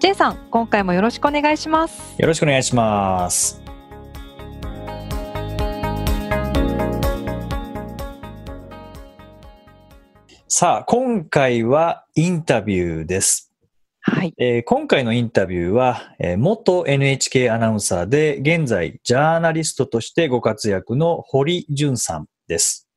J さん今回もよろしくお願いします。よろしくお願いします。さあ今回はインタビューです。はい、えー今回のインタビューは、えー元 NHK アナウンサーで現在ジャーナリストとしてご活躍の堀潤さんです。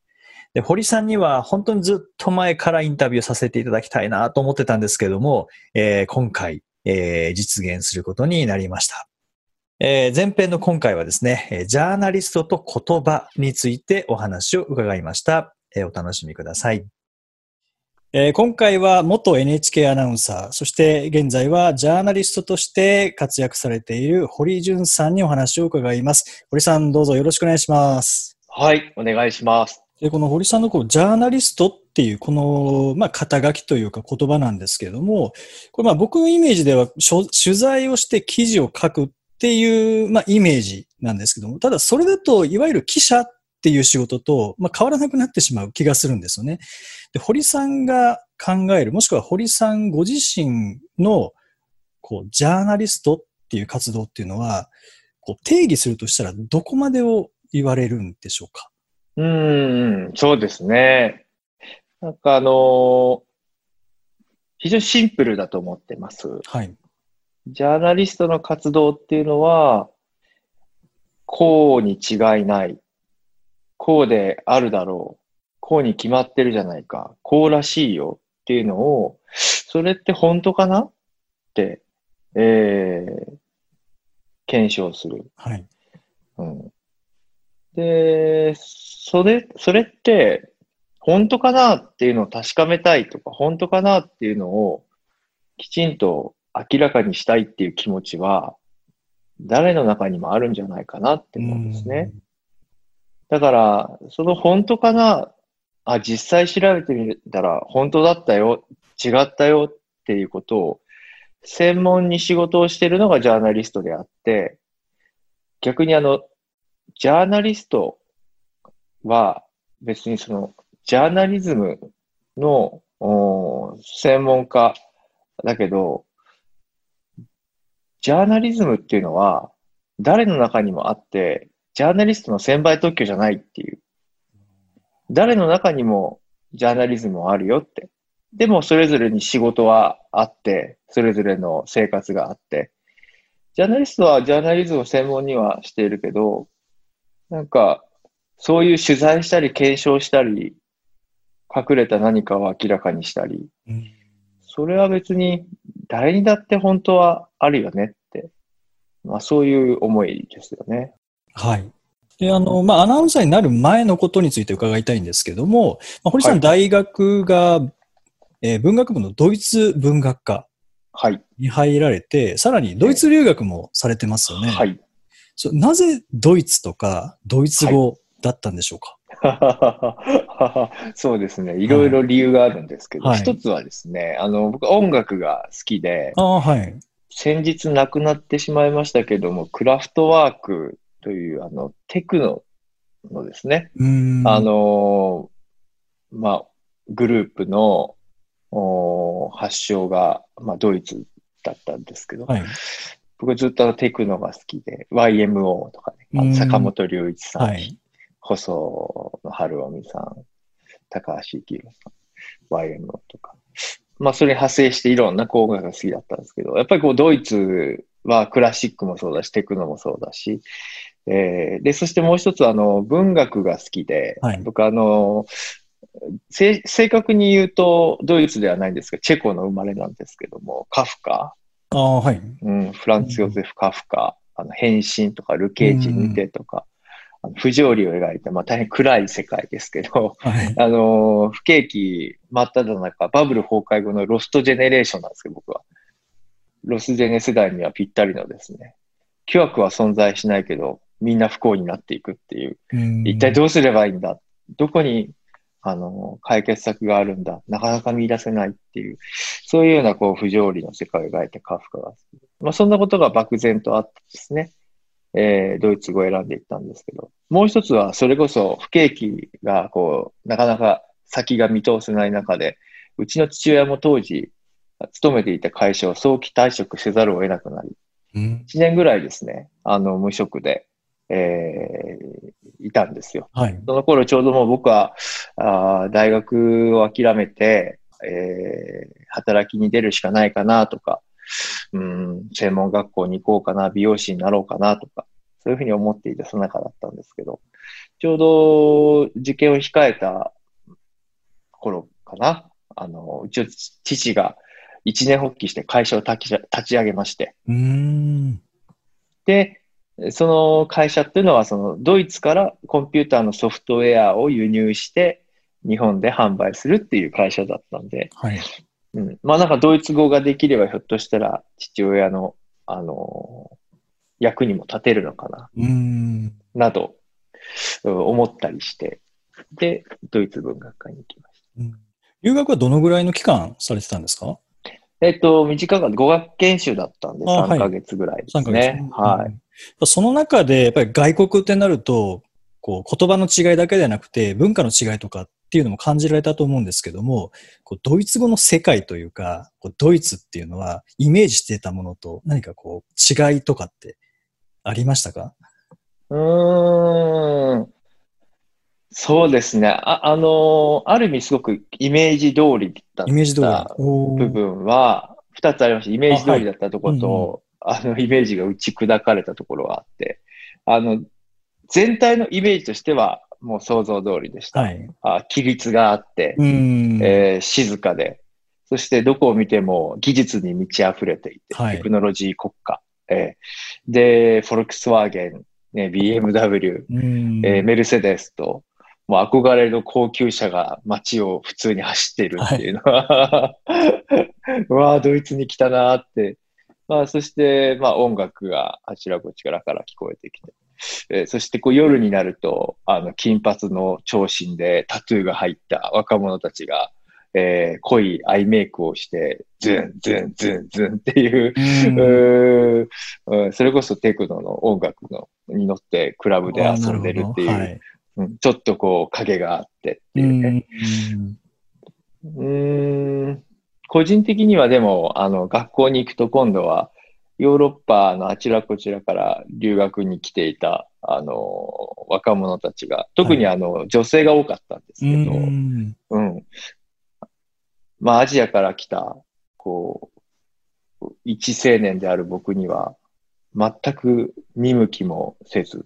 で堀さんには本当にずっと前からインタビューさせていただきたいなと思ってたんですけども、えー今回、えー実現することになりました。えー前編の今回はですね、ジャーナリストと言葉についてお話を伺いました。えーお楽しみください。えー今回は元 NHK アナウンサー、そして現在はジャーナリストとして活躍されている堀潤さんにお話を伺います。堀さんどうぞよろしくお願いします。はい、お願いします。でこの堀さんのこうジャーナリストっていうこの、まあ、肩書きというか言葉なんですけれども、これまあ僕のイメージでは取材をして記事を書くっていう、まあ、イメージなんですけども、ただそれだといわゆる記者っていう仕事と、まあ、変わらなくなってしまう気がするんですよね。で堀さんが考える、もしくは堀さんご自身のこうジャーナリストっていう活動っていうのは、こう定義するとしたらどこまでを言われるんでしょうか？うーん、そうですね。なんかあのー非常にシンプルだと思ってます。はい。ジャーナリストの活動っていうのは、こうに違いない。こうであるだろう。こうに決まってるじゃないか。こうらしいよっていうのを、それって本当かな？って、えー、検証する。はい。うん。で、それ、それって、本当かなっていうのを確かめたいとか、本当かなっていうのをきちんと明らかにしたいっていう気持ちは、誰の中にもあるんじゃないかなって思うんですね。だから、その本当かな、あ、実際調べてみたら本当だったよ、違ったよっていうことを、専門に仕事をしているのがジャーナリストであって、逆にあの、ジャーナリストは別にその、ジャーナリズムの専門家だけど、ジャーナリズムっていうのは誰の中にもあって、ジャーナリストの専売特許じゃないっていう。誰の中にもジャーナリズムはあるよって。でもそれぞれに仕事はあって、それぞれの生活があって、ジャーナリストはジャーナリズムを専門にはしているけど、なんか、そういう取材したり検証したり、隠れた何かを明らかにしたり、うんそれは別に誰にだって本当はあるよねって、まあそういう思いですよね。はい。で、あの、まあ、アナウンサーになる前のことについて伺いたいんですけども、まあ、堀さん、はい大学が、えー文学部のドイツ文学科はい。に入られて、さらにドイツ留学もされてますよね。はい。そうなぜドイツとかドイツ語だったんでしょうか、そうですね。いろいろ理由があるんですけど、はい一つはですね、あの、僕音楽が好きで、はい。先日亡くなってしまいましたけども、クラフトワークという、あの、テクノのですね。あ、のーまあ、グループの発祥が、まあ、ドイツだったんですけど、はい。僕ずっとテクノが好きで、YMO とかね、坂本龍一さん、はい。細野晴臣さん、高橋幸宏さん、YMO とか。まあ、それに派生していろんなこう音楽が好きだったんですけど、やっぱりこう、ドイツはクラシックもそうだし、テクノもそうだし、えーで、そしてもう一つ、あの、文学が好きで、はい。僕、あの、せ正確に言うと、ドイツではないんですが、チェコの生まれなんですけども、カフカ、ああ、はい。うん、フランツ・ヨゼフ・カフカ、あの、変身とか、ルケージ・ニテとか、あの不条理を描いた、まあ大変暗い世界ですけど、はい。あのー不景気真っ只中、バブル崩壊後のロストジェネレーションなんですけど、僕は。ロスジェネ世代にはぴったりのですね、巨悪は存在しないけど、みんな不幸になっていくっていう、うん一体どうすればいいんだ？どこに、あの、解決策があるんだ。なかなか見出せないっていう、そういうような、こう、不条理の世界を描いたカフカがまあ、そんなことが漠然とあってですね、えードイツ語を選んでいったんですけど、もう一つは、それこそ不景気が、こう、なかなか先が見通せない中で、うちの父親も当時、勤めていた会社を早期退職せざるを得なくなり、うん。1年ぐらいですね、あの、無職で、えーいたんですよ。はい。その頃ちょうどもう僕は、あー大学を諦めて、えー働きに出るしかないかなとか、うん、専門学校に行こうかな、美容師になろうかなとか、そういうふうに思っていたその中だったんですけど、ちょうど受験を控えた頃かな、あの、うちの父が一年発起して会社を立ち上げまして、うーん。で、その会社っていうのは、そのドイツからコンピューターのソフトウェアを輸入して、日本で販売するっていう会社だったんで、はい。うん、まあなんかドイツ語ができればひょっとしたら父親の、あの役にも立てるのかな、うーん。など、うん思ったりして、で、ドイツ文学科に行きました。うん留学はどのぐらいの期間されてたんですか？えっと、短かった、語学研修だったんで、あはい3ヶ月ぐらいです ?3 ヶ月。ね。はい。い。その中で、やっぱり外国ってなると、こう、言葉の違いだけではなくて、文化の違いとかっていうのも感じられたと思うんですけども、こうドイツ語の世界というか、こうドイツっていうのは、イメージしていたものと何かこう、違いとかってありましたか？うーん。そうですね。あ、あのーある意味すごくイメージ通りだっイメージ通り。たおー部分は、二つありました。イメージ通りだったところと、あ,、の、イメージが打ち砕かれたところがあって、あの、全体のイメージとしては、もう想像通りでした。はい。あ規律があって、うーん。えー静かで、そしてどこを見ても技術に満ち溢れていて、はいテクノロジー国家。えーで、フォルクスワーゲン、ね、BMW、うーんえーメルセデスと、もう憧れの高級車が街を普通に走っているっていうのは、うわあ、ドイツに来たなーって。まあ、そして、まあ、音楽があちらこちらから聞こえてきて。えーそして、こう、夜になると、あの、金髪の長身でタトゥーが入った若者たちが、えー濃いアイメイクをして、ズン、ズン、ズン、ズンっていう、うん。それこそテクノの音楽のに乗ってクラブで遊んでるっていう、うんちょっとこう影があってっていうね。はい。うーん個人的にはでも、あの、学校に行くと今度は、ヨーロッパのあちらこちらから留学に来ていた、あの、若者たちが、特にあの、女性が多かったんですうけど、ん。うん。まあ、アジアから来た、こう、一青年である僕には、全く見向きもせず、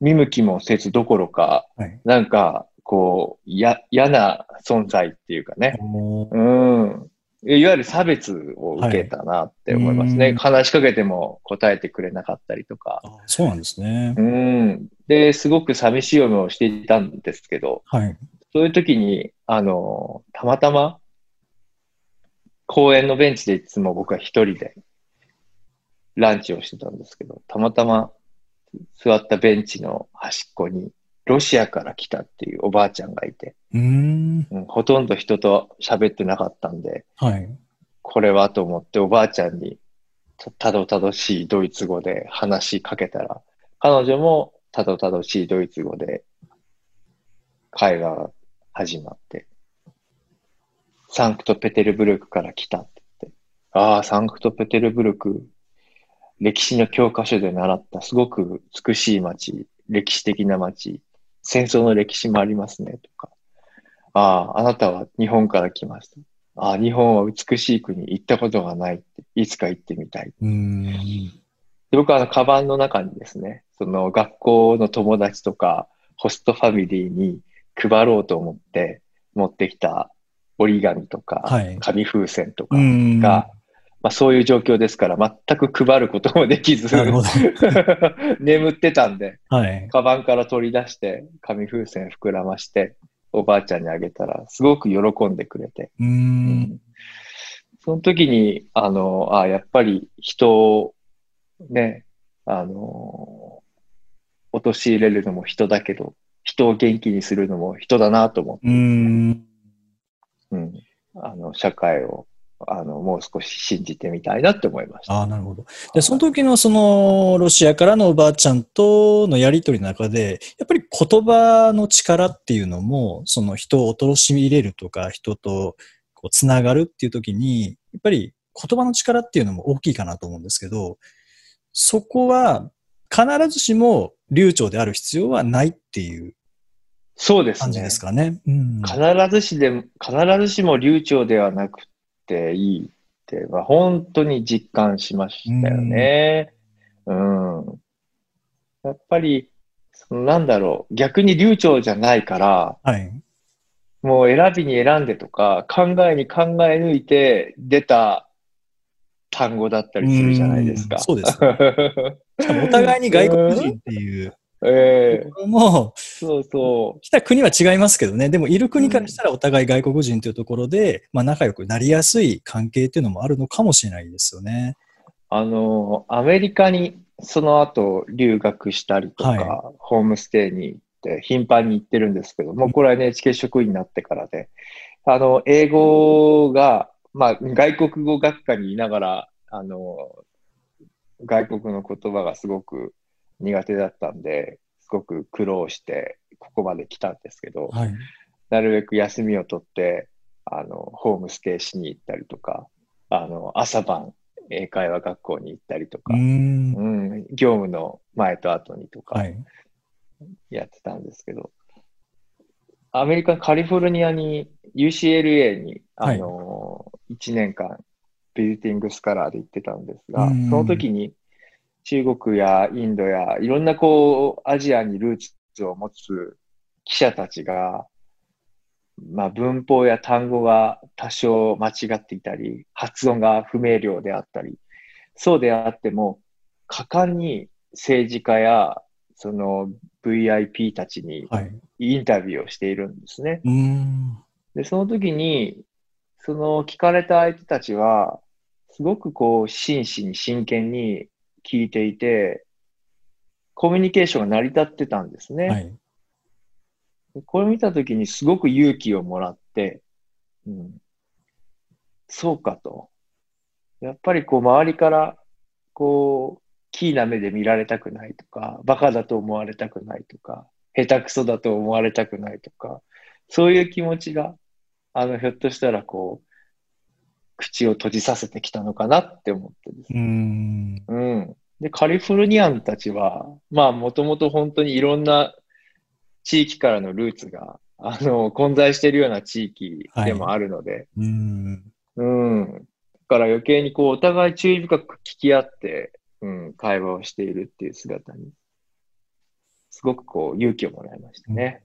見向きもせずどころか、はい。なんか、こう、や、嫌な存在っていうかね、うん。いわゆる差別を受けたなって思いますね。はいうん話しかけても答えてくれなかったりとか。あそうなんですねう。ん。で、すごく寂しい思いをしていたんですけど、はい。そういう時に、あの、たまたま、公園のベンチでいつも僕は一人でランチをしてたんですけど、たまたま座ったベンチの端っこに、ロシアから来たっていうおばあちゃんがいて、うーん。うん、ほとんど人と喋ってなかったんで、はい。これはと思っておばあちゃんにたたどたどしいドイツ語で話しかけたら、彼女もたどたどしいドイツ語で会話が始まって、サンクトペテルブルクから来たって言って、ああ、サンクトペテルブルク、歴史の教科書で習ったすごく美しい街、歴史的な街、戦争の歴史もありますね、とか。ああ、あなたは日本から来ました。ああ、日本は美しい国、行ったことがないって、いつか行ってみたい。うーん。で僕はあの、カバンの中にですね、その学校の友達とか、ホストファミリーに配ろうと思って持ってきた折り紙とか、はい紙風船とか。が、まあそういう状況ですから、全く配ることもできず。眠ってたんで、はい。カバンから取り出して、紙風船膨らまして、おばあちゃんにあげたら、すごく喜んでくれて、うーん。その時に、あの、あやっぱり人をね、あの、陥れるのも人だけど、人を元気にするのも人だなと思って、ん。うん、あの、社会を、あの、もう少し信じてみたいなって思いました。ああ、なるほど。で、その時のその、ロシアからのおばあちゃんとのやりとりの中で、やっぱり言葉の力っていうのも、その人を貶め入れるとか、人とこうつながるっていう時に、やっぱり言葉の力っていうのも大きいかなと思うんですけど、そこは必ずしも流暢である必要はないっていうそうですね感じで。すかね。うん。必ずしでも、必ずしも流暢ではなくていいっていうのは本当に実感しましたよね。うん。やっぱり、そのなんだろう、逆に流暢じゃないから、はい。もう選びに選んでとか、考えに考え抜いて出た単語だったりするじゃないですか。うんそうですね お互いに外国人っていうええ。ところも、そうそう。来た国は違いますけどね、でもいる国からしたらお互い外国人というところで、まあ仲良くなりやすい関係っていうのもあるのかもしれないですよね。あの、アメリカにその後留学したりとか、はホームステイに行って頻繁に行ってるんですけど、もうこれは NHK 職員になってからで、あの、英語が、まあ、外国語学科にいながら、あの、外国の言葉がすごく苦手だったんで、すごく苦労してここまで来たんですけど、はい。なるべく休みを取って、あの、ホームステイしに行ったりとか、あの、朝晩英会話学校に行ったりとうか、ーん。うん、業務の前と後にとかはい。やってたんですけど、アメリカ、カリフォルニアに、UCLA に、あの、1年間、ビジティングスカラーで行ってたんですが、うんその時に中国やインドやいろんなこう、アジアにルーツを持つ記者たちが、まあ文法や単語が多少間違っていたり、発音が不明瞭であったり、そうであっても、果敢に政治家やその VIP たちにはい。インタビューをしているんですね。うーん。で、その時に、その聞かれた相手たちは、すごくこう、真摯に真剣に聞いていて、コミュニケーションが成り立ってたんですね。はい。でこれを見た時にすごく勇気をもらって、うん、そうかと。やっぱりこう、周りから、こう、キーな目で見られたくないとか、バカだと思われたくないとか、下手くそだと思われたくないとか、そういう気持ちが、あの、ひょっとしたらこう、口を閉じさせてきたのかなって思ってですうーん。うん。で、カリフォルニアンたちは、まあ、もともと本当にいろんな地域からのルーツが、あの、混在しているような地域でもあるので、うーん。うん。だから余計にこう、お互い注意深く聞き合って、うん、会話をしているっていう姿に、すごくこう、勇気をもらいましたね。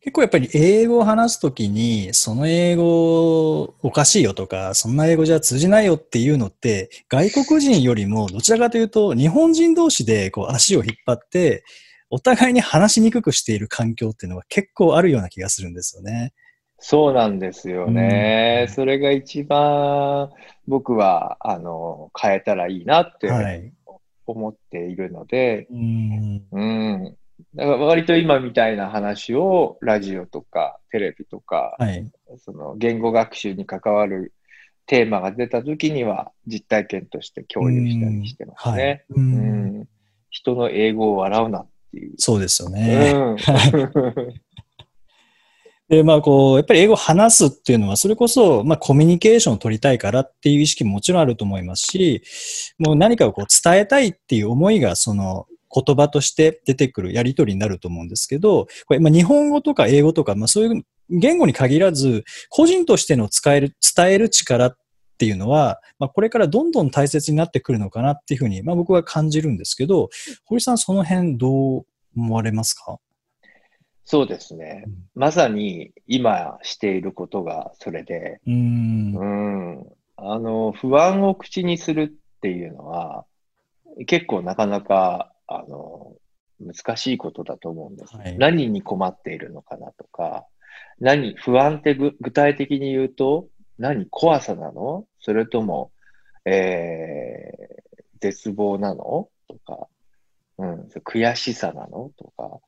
結構やっぱり英語を話すときに、その英語おかしいよとか、そんな英語じゃ通じないよっていうのって、外国人よりもどちらかというと、日本人同士でこう足を引っ張って、お互いに話しにくくしている環境っていうのが結構あるような気がするんですよね。そうなんですよね。うんそれが一番僕は、あの、変えたらいいなってはい。思っているので、うん。うん。だから割と今みたいな話をラジオとかテレビとか、はい。その言語学習に関わるテーマが出た時には実体験として共有したりしてますね。ううんん。人の英語を笑うなっていう。そうですよね。うん。で、まあ、こう、やっぱり英語を話すっていうのは、それこそ、まあ、コミュニケーションを取りたいからっていう意識ももちろんあると思いますし、もう何かをこう伝えたいっていう思いが、その、言葉として出てくるやりとりになると思うんですけど、これ、まあ、日本語とか英語とか、まあ、そういう言語に限らず、個人としての使える、伝える力っていうのは、まあ、これからどんどん大切になってくるのかなっていうふうに、まあ、僕は感じるんですけど、堀さん、その辺どう思われますか？そうですね。まさに今していることがそれで、うーん。うん。あの、不安を口にするっていうのは、結構なかなか、あの、難しいことだと思うんです。はい。何に困っているのかなとか、何、不安ってぐ具体的に言うと、何怖さなの？それとも、えー、絶望なの？とか、うん、悔しさなの？とか、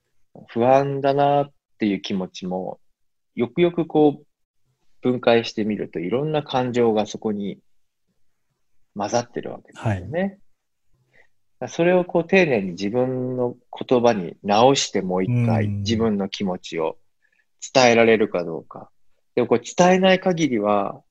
不安だなっていう気持ちも、よくよくこう、分解してみるといろんな感情がそこに混ざってるわけですよね。はい、それをこう丁寧に自分の言葉に直してもう一回自分の気持ちを伝えられるかどうか。でもこれ伝えない限りは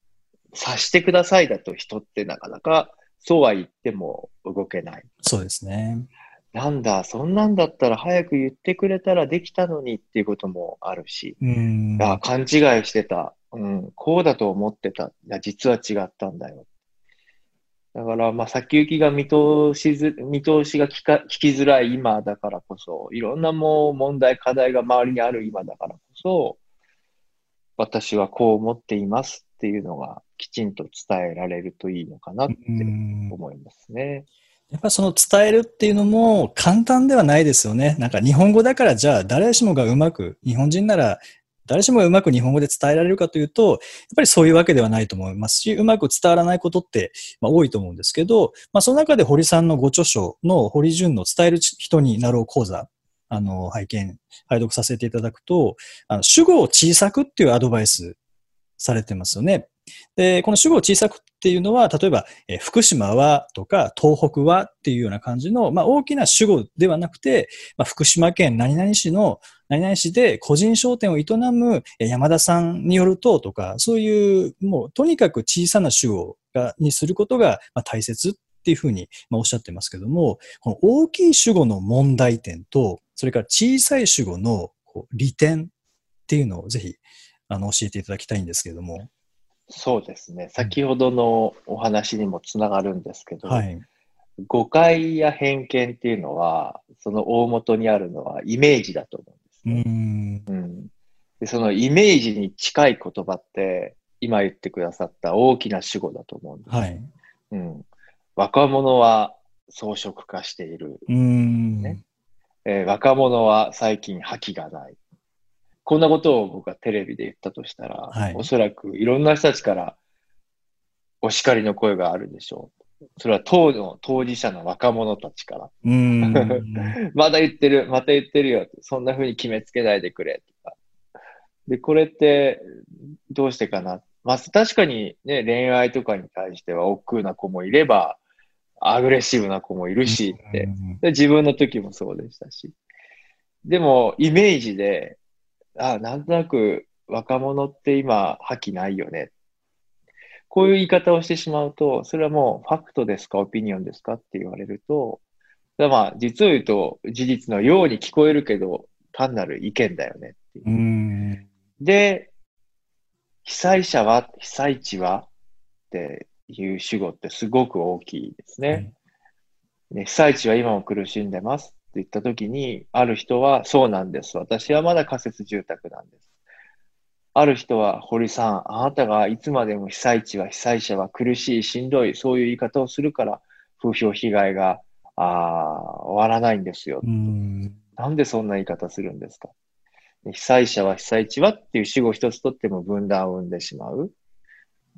察してくださいだと人ってなかなかそうは言っても動けない。そうですね。なんだ、そんなんだったら早く言ってくれたらできたのにっていうこともあるし、うんあ勘違いしてた、うん、こうだと思ってた、いや実は違ったんだよ。だから、まあ、先行きが見通しず、見通しが聞か聞きづらい今だからこそ、いろんなもう問題、課題が周りにある今だからこそ、私はこう思っていますっていうのがきちんと伝えられるといいのかなって思いますね。やっぱその伝えるっていうのも簡単ではないですよね。なんか日本語だからじゃあ誰しもがうまく、日本人なら誰しもうまく日本語で伝えられるかというと、やっぱりそういうわけではないと思いますし、うまく伝わらないことって、まあ、多いと思うんですけど、まあ、その中で堀さんのご著書の堀潤の伝える人になろう講座、あの、拝見、拝読させていただくと、あの主語を小さくっていうアドバイスされてますよね。で、この主語を小さくっていうのは、例えば、え福島はとか、東北はっていうような感じの、まあ、大きな主語ではなくて、まあ、福島県何々市の何々市で個人商店を営む山田さんによるととか、そういう、もうとにかく小さな主語がにすることが大切っていうふうにおっしゃってますけども、この大きい主語の問題点と、それから小さい主語の利点っていうのをぜひあの教えていただきたいんですけども。そうですね。先ほどのお話にもつながるんですけど、はい、誤解や偏見っていうのは、その大元にあるのはイメージだと思うんですね。うん、でそのイメージに近い言葉って、今言ってくださった大きな主語だと思うんです。はい。うん、若者は装飾化している、ね。えー、若者は最近覇気がない。こんなことを僕がテレビで言ったとしたら、はい、おそらくいろんな人たちからお叱りの声があるでしょう。それは当の当事者の若者たちから。まだ言ってる、また言ってるよ。そんな風に決めつけないでくれ。とかで、これってどうしてかな。まあ、確かにね、恋愛とかに対しては億劫な子もいれば、アグレッシブな子もいるしって。で自分の時もそうでしたし。でも、イメージで、あ、なんとなく若者って今、覇気ないよね。こういう言い方をしてしまうと、それはもうファクトですか、オピニオンですか？って言われると、まあ、実を言うと事実のように聞こえるけど、単なる意見だよねっていう。で、被災者は、被災地は？っていう主語ってすごく大きいですね。ね被災地は今も苦しんでます。言ったときに、ある人は、そうなんです。私はまだ仮設住宅なんです。ある人は、堀さん、あなたがいつまでも被災地は被災者は苦しい、しんどい、そういう言い方をするから、風評被害があ終わらないんですよ。なんでそんな言い方するんですか？被災者は被災地はっていう主語一つとっても分断を生んでしまう。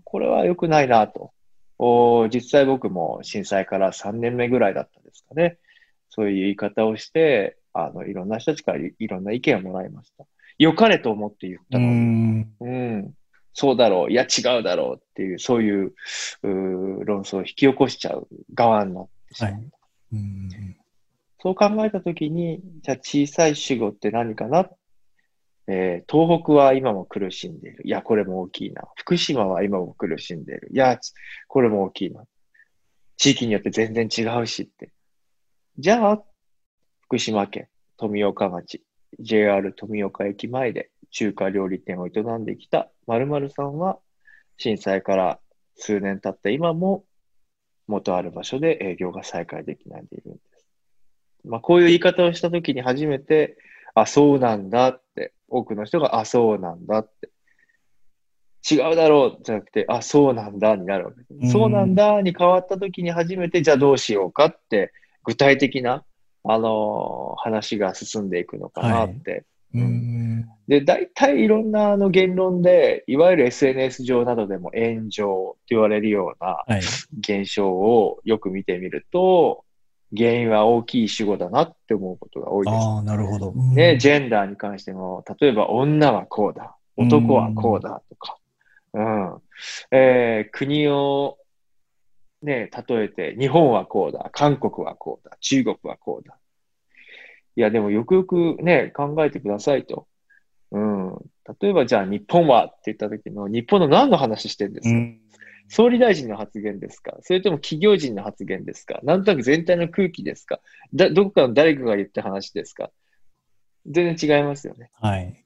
これは良くないなと。お実際僕も震災から3年目ぐらいだったんですかね。そういう言い方をして、あの、いろんな人たちからいろんな意見をもらいました。良かれと思って言ったのに、うん、そうだろう、いや違うだろうっていう、そういうう論争を引き起こしちゃう側になってしまう。はい、うんそう考えたときに、じゃあ小さい主語って何かな？えー、東北は今も苦しんでいる。いや、これも大きいな。福島は今も苦しんでいる。いや、これも大きいな。地域によって全然違うしって。じゃあ、福島県富岡町、JR 富岡駅前で中華料理店を営んできた〇〇さんは、震災から数年経った今も、元ある場所で営業が再開できないでいるんです。まあ、こういう言い方をしたときに初めて、あ、そうなんだって、多くの人が、あ、そうなんだって、違うだろうじゃなくて、あ、そうなんだになるわけです。そうなんだに変わったときに初めて、じゃあどうしようかって具体的な、あのー、話が進んでいくのかなって。はい、うんうん。で、大体いろんなあの言論で、いわゆる SNS 上などでも炎上と言われるようなはい。現象をよく見てみると、原因は大きい主語だなって思うことが多いです。ああ、なるほど。ね、ジェンダーに関しても、例えば女はこうだ、男はこうだとか、うん。えー国をね、例えて、日本はこうだ、韓国はこうだ、中国はこうだ。いや、でもよくよくね、考えてくださいと。うん。例えばじゃあ日本はって言った時の、日本の何の話してるんですか、うん。総理大臣の発言ですか？それとも企業人の発言ですか？なんとなく全体の空気ですか？だどこかの誰かが言った話ですか？全然違いますよね。はい。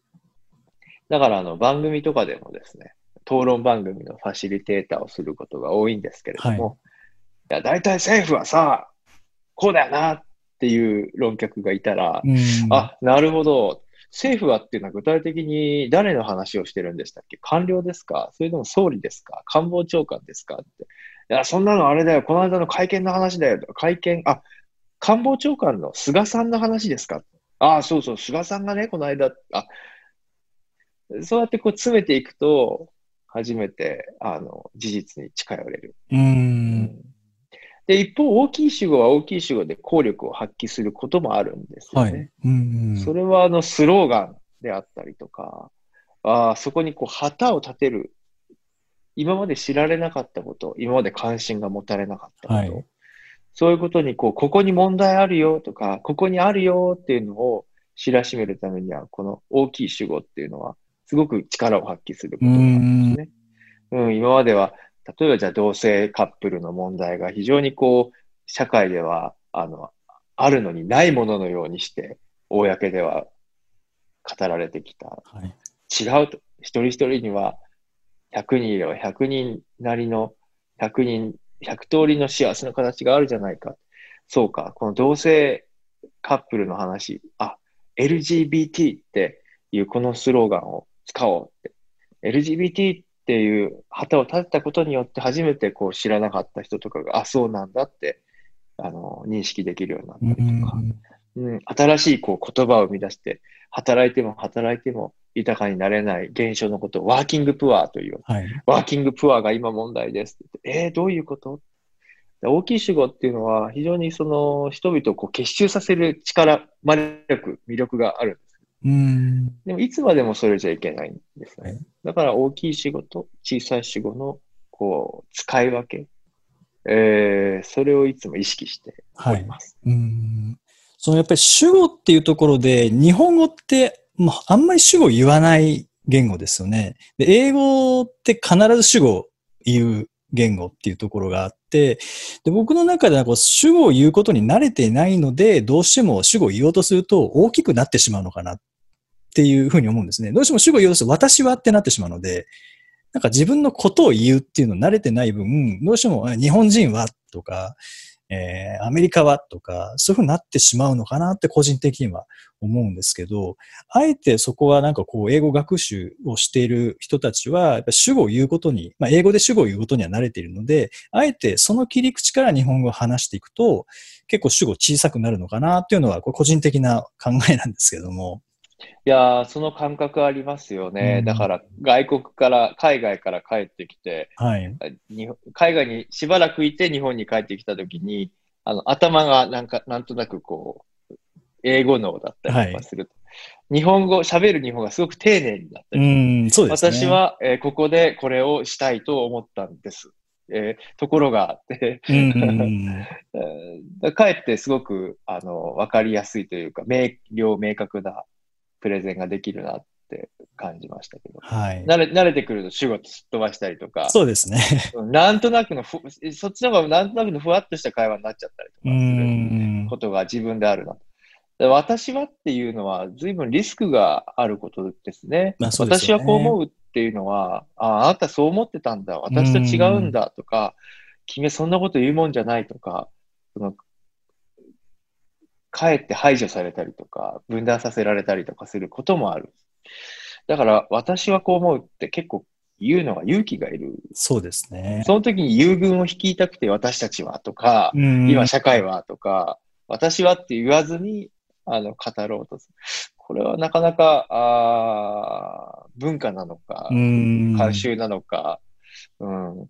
だからあの番組とかでもですね、討論番組のファシリテーターをすることが多いんですけれども、い、や、大体政府はさ、こうだよなっていう論客がいたら、うん、あ、なるほど。政府はっていうのは具体的に誰の話をしてるんでしたっけ？官僚ですか？それとも総理ですか？官房長官ですかって。いや、そんなのあれだよ。この間の会見の話だよ。会見、あ、官房長官の菅さんの話ですか？ああ、そうそう、菅さんがね、この間、あ、そうやってこう詰めていくと、初めて、あの、事実に近寄れる。うん。で、一方、大きい主語は大きい主語で効力を発揮することもあるんですよね。はい。うん。それはあのスローガンであったりとか、あーそこにこう旗を立てる、今まで知られなかったこと、今まで関心が持たれなかったこと、はいそういうことにこう、ここに問題あるよとか、ここにあるよっていうのを知らしめるためには、この大きい主語っていうのは、すごく力を発揮することなんですね。うん、今までは、例えばじゃあ同性カップルの問題が非常にこう、社会では、あの、あるのにないもののようにして、公では語られてきた。はい。違うと。一人一人には、100人いれば100人なりの、100人、100通りの幸せの形があるじゃないか。そうか。この同性カップルの話、あ、LGBT っていうこのスローガンを使おうって。LGBT っていう旗を立てたことによって初めてこう知らなかった人とかが、あ、そうなんだって、あの、認識できるようになったりとか。うん、新しいこう言葉を生み出して、働いても働いても豊かになれない現象のことをワーキングプアという。はい。ワーキングプアが今問題ですって言って。えー、どういうこと？大きい主語っていうのは非常にその人々をこう結集させる力、魔力、魅力がある。うん。でもいつまでもそれじゃいけないんですね。はいだから大きい主語と小さい主語のこう使い分け、えー、それをいつも意識しておはい。ります。うん。そのやっぱり主語っていうところで、日本語って、まあ、あんまり主語言わない言語ですよね。で、英語って必ず主語言う言語っていうところがあって、で、僕の中ではこう主語を言うことに慣れていないので、どうしても主語を言おうとすると大きくなってしまうのかなっっていうふうに思うんですね。どうしても主語を言うと私はってなってしまうので、なんか自分のことを言うっていうの慣れてない分、どうしても日本人はとか、えーアメリカはとか、そういうふうになってしまうのかなって個人的には思うんですけど、あえてそこはなんかこう、英語学習をしている人たちは、やっぱ主語を言うことに、まあ、英語で主語を言うことには慣れているので、あえてその切り口から日本語を話していくと、結構主語小さくなるのかなっていうのは、これ個人的な考えなんですけども。いやー、その感覚ありますよね。うんだから、外国から、海外から帰ってきて、はい。海外にしばらくいて日本に帰ってきたときに、あの、頭がなんか、なんとなくこう、英語脳だったりとかすると。日本語、喋る日本語がすごく丁寧になったうり、ん、そうですね。私、は、えーここでこれをしたいと思ったんです。えーところがあって、うんうん かえってすごく、あの、わかりやすいというか、明瞭明確なプレゼンができるなって感じましたけど。はい。慣れ慣れてくると主語すっ飛ばしたりとか、そうですね。うんなんとなくのふ、そっちの方がなんとなくのふわっとした会話になっちゃったりとかうするん。ことが自分であるな。で私はっていうのは随分リスクがあることですね。まあすよね私はこう思うっていうのは、ああなたそう思ってたんだ、私と違うんだとか、君はそんなこと言うもんじゃないとか、そのかえって排除されたりとか、分断させられたりとかすることもある。だから私はこう思うって結構言うのが勇気がいる。そうですね。その時に優遇を率いたくて私たちはとか、うん今社会はとか、私はって言わずに、あの、語ろうとする。これはなかなか、あー文化なのか、うん。慣習なのか、うん。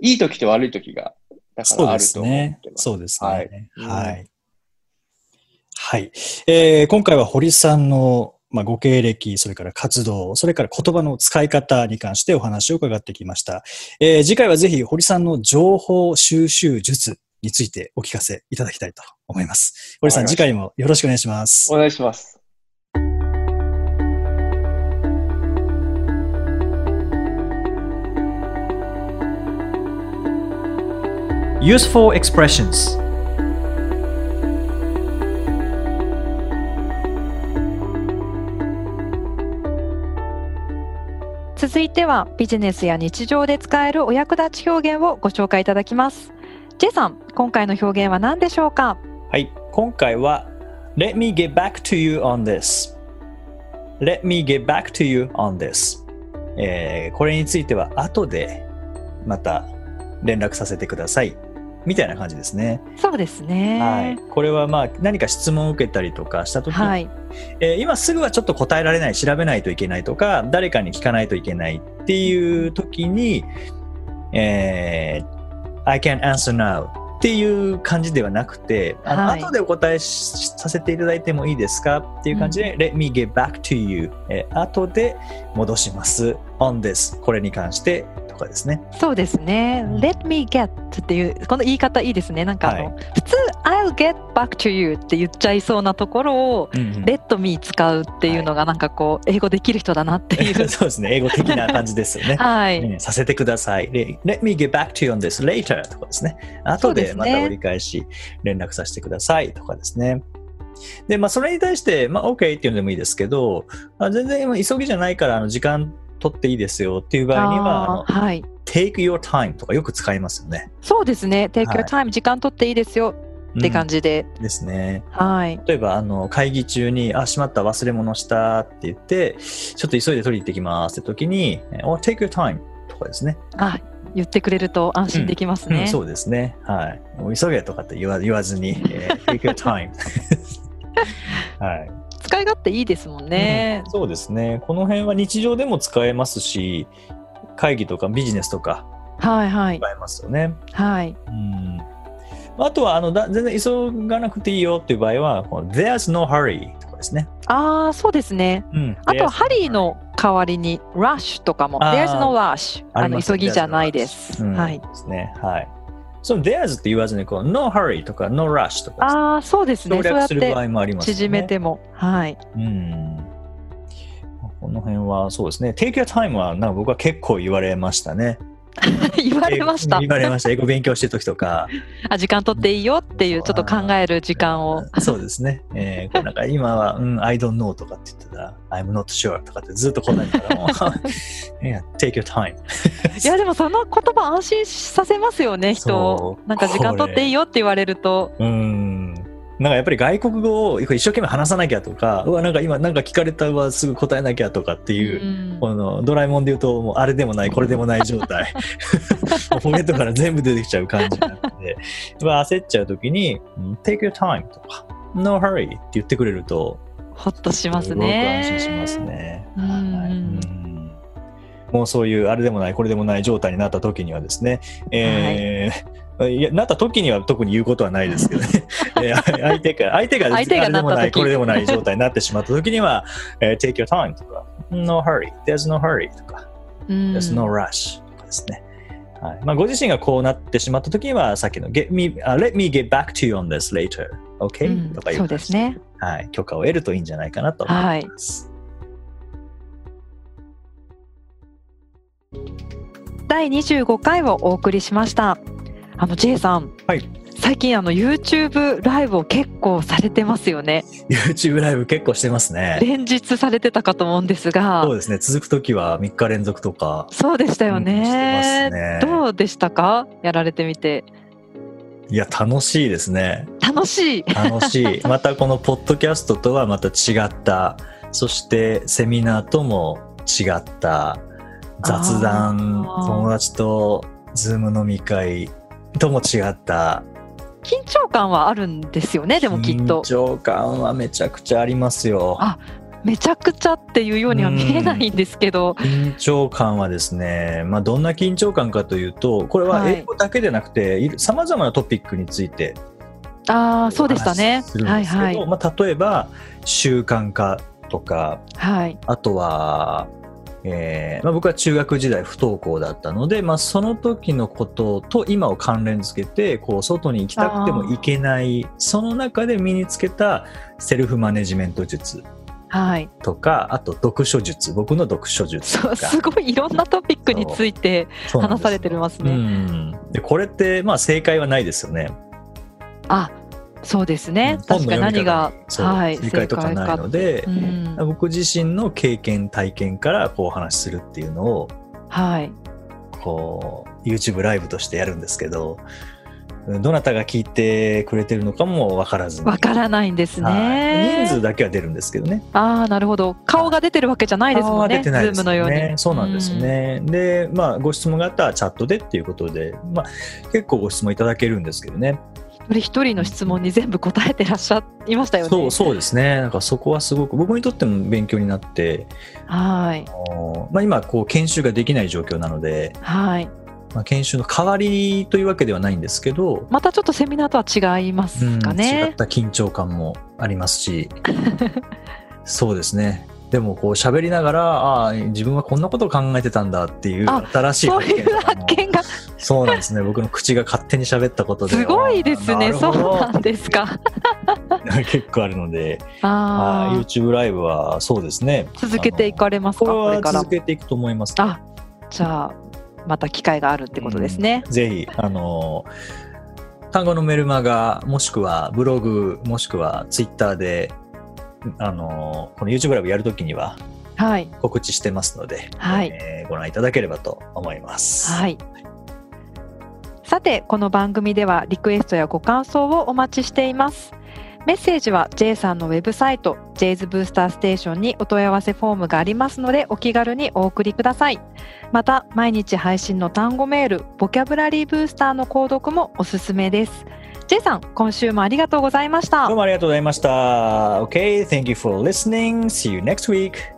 いい時と悪い時が、だからあると思っすねて。ます。そうですね。はいはい。はい。えー今回は堀さんの、まあ、ご経歴、それから活動、それから言葉の使い方に関してお話を伺ってきました。えー次回はぜひ堀さんの情報収集術についてお聞かせいただきたいと思います。堀さん、次回もよろしくお願いしますお。願いします。Useful expressions はビジネスや日常で使えるお役立ち表現をご紹介いただきます。J さん今回の表現は何でしょうか？はい、今回は Let me get back to you on this. Let me get back to you on this、えーこれについては後でまた連絡させてください。みたいな感じですね。そうですね。はい、これはまあ何か質問を受けたりとかした時に、はい。えー今すぐはちょっと答えられない調べないといけないとか誰かに聞かないといけないっていう時に、えー I can answer now っていう感じではなくて、あのはい。後でお答えしさせていただいてもいいですかっていう感じで、Let me get back to you、えー後で戻します。on this これに関してとかですね。そうですね。うん Let me get っていう、この言い方いいですね。なんかあの、はい普通 I'll get back to you って言っちゃいそうなところを、うんうん Let me 使うっていうのがなんかこう、英語できる人だなっていう。そうですね。英語的な感じですよね。はい。ねさせてください。で Let me get back to you on this later とかですね。後でまた折り返し連絡させてくださいとかですね。で、まあ、それに対して、まあ、OK っていうのでもいいですけど、あ全然今急ぎじゃないから、あの、時間取っていいですよっていう場合には、はい。take your time とかよく使いますよね。そうですね。Take はい your time、時間取っていいですよって感じ、じで。ですね。はい。例えば、あの、会議中に、あ、しまった、忘れ物したって言って、ちょっと急いで取りに行ってきますって時に、お take your time とかですね。あ、言ってくれると安心できますね。うん、そうですね。はい。もう急げとかって言わ言わずに、えー take your time。はい。使い勝手いいですもんね。うんそうですね。この辺は日常でも使えますし、会議とかビジネスとかはいはい。使えますよね。はい。うん。あとは、あの、だ全然急がなくていいよっていう場合は、この There's no hurry とかですね。ああ、そうですね。うん。あと、There's ハリーの代わりに、rush とかも、there's no rush。あの、急ぎじゃないです。うんはい。ですね。はい。その There's って言わずに、こう No hurry とか No rush とかああ、そうですね。省略する場て合もありますよね。縮めても。はい。うん。この辺はそうですね。Take your time はなんか僕は結構言われましたね。言われました。言われました。英語勉強してる時とか。あ、時間取っていいよっていう、ちょっと考える時間を。そうですね。えーなんか今は、うん、I don't know とかって言ってたら、I'm not sure とかってずっと答えたら、もう いや、take your time。いや、でもその言葉安心させますよね、人をなんか時間取っていいよって言われると。うん。なんかやっぱり外国語を一生懸命話さなきゃとか、うわ、なんか今なんか聞かれたわ、すぐ答えなきゃとかっていう、うんこのドラえもんで言うと、もうあれでもない、これでもない状態。ポケットから全部出てきちゃう感じになって、まあ焦っちゃうときに、うん take your time とか、no hurry って言ってくれると、ほっとしますすごくね。安心しますね。うんはいうんもうそういうあれでもない、これでもない状態になった時にはですね、えー いやなった時には特に言うことはないですけどね。えー相手が、相手が相手がなった時これでもない状態になってしまった時には、えー take your time とか、no hurry, there's no hurry とか、うん there's no rush とかですね。はいまあ、ご自身がこうなってしまった時には、さっきの get me,、uh, let me get back to you on this later, okay?、うんとかいうそうですね。はい、許可を得るといいんじゃないかなと思います。第25回をお送りしました。あの J さん、はい最近あの YouTube ライブを結構されてますよね。YouTube ライブ結構してますね。連日されてたかと思うんですがそう、ですね。続く時は3日連続とか。そうでしたようんねどうでしたか？やられてみて。いや、楽しいですね。楽しい。楽しい。またこのポッドキャストとはまた違った、そしてセミナーとも違った雑談、友達とズーム飲み会とも違った、緊張感はあるんですよねでもきっと。緊張感はめちゃくちゃありますよ。あめちゃくちゃっていうようには見えないんですけど、緊張感はですね、まあ、どんな緊張感かというと、これははい。英語だけでなくて、さまざまなトピックについてああそうでしたね。はいはい。まあ、例えば習慣化とか、はい。あとは、えーまあ、僕は中学時代不登校だったので、まあ、その時のことと今を関連付けてこう外に行きたくても行けないその中で身につけたセルフマネジメント術はい。とかあと読書術僕の読書術とか。すごいいろんなトピックについて話されてますね。うん。でこれってまあ正解はないですよね。あそうですね、うん確かに何がはい正解とかないので、うん。僕自身の経験体験からこうお話しするっていうのをはい。こう YouTube ライブとしてやるんですけどどなたが聞いてくれてるのかも分からずに。わからないんですはい。ね人数だけは出るんですけどね。ああなるほど。顔が出てるわけじゃないですもんね。顔は出てないですズームのように。そうなんですよね、でまあご質問があったらチャットでっていうことで、まあ、結構ご質問いただけるんですけどね人一人の質問に全部答えてらっしゃいましたよね。そうそうですね。なんかそこはすごく僕にとっても勉強になってはい。まあ、今こう研修ができない状況なので、はい。まあ、研修の代わりというわけではないんですけど、またちょっとセミナーとは違いますかうん違ねっ、た緊張感もありますし。そうですねでもこう喋りながらああ自分はこんなことを考えてたんだっていうあ新しい発見とかも発見が。そうなんですね。僕の口が勝手に喋ったことで。すごいですね。そうななんですか。結構あるので。あー。YouTube ライブはそうですね。続けていかれますか？これはこれから続けていくと思います。あじゃあまた機会があるってことですね、ぜひ、あの、単語のメルマガ、もしくはブログ、もしくはツイッターで、あの、この YouTube ライブやるときにははい。告知してますので、はい。えーご覧いただければと思います。はい。さてこの番組ではリクエストやご感想をお待ちしています。メッセージは J さんのウェブサイト J's ブースターステーションにお問い合わせフォームがありますのでお気軽にお送りください。また毎日配信の単語メールボキャブラリーブースターの購読もおすすめです J さん今週もありがとうございましたどうもありがとうございました。Okay, thank you for listening. See you next week.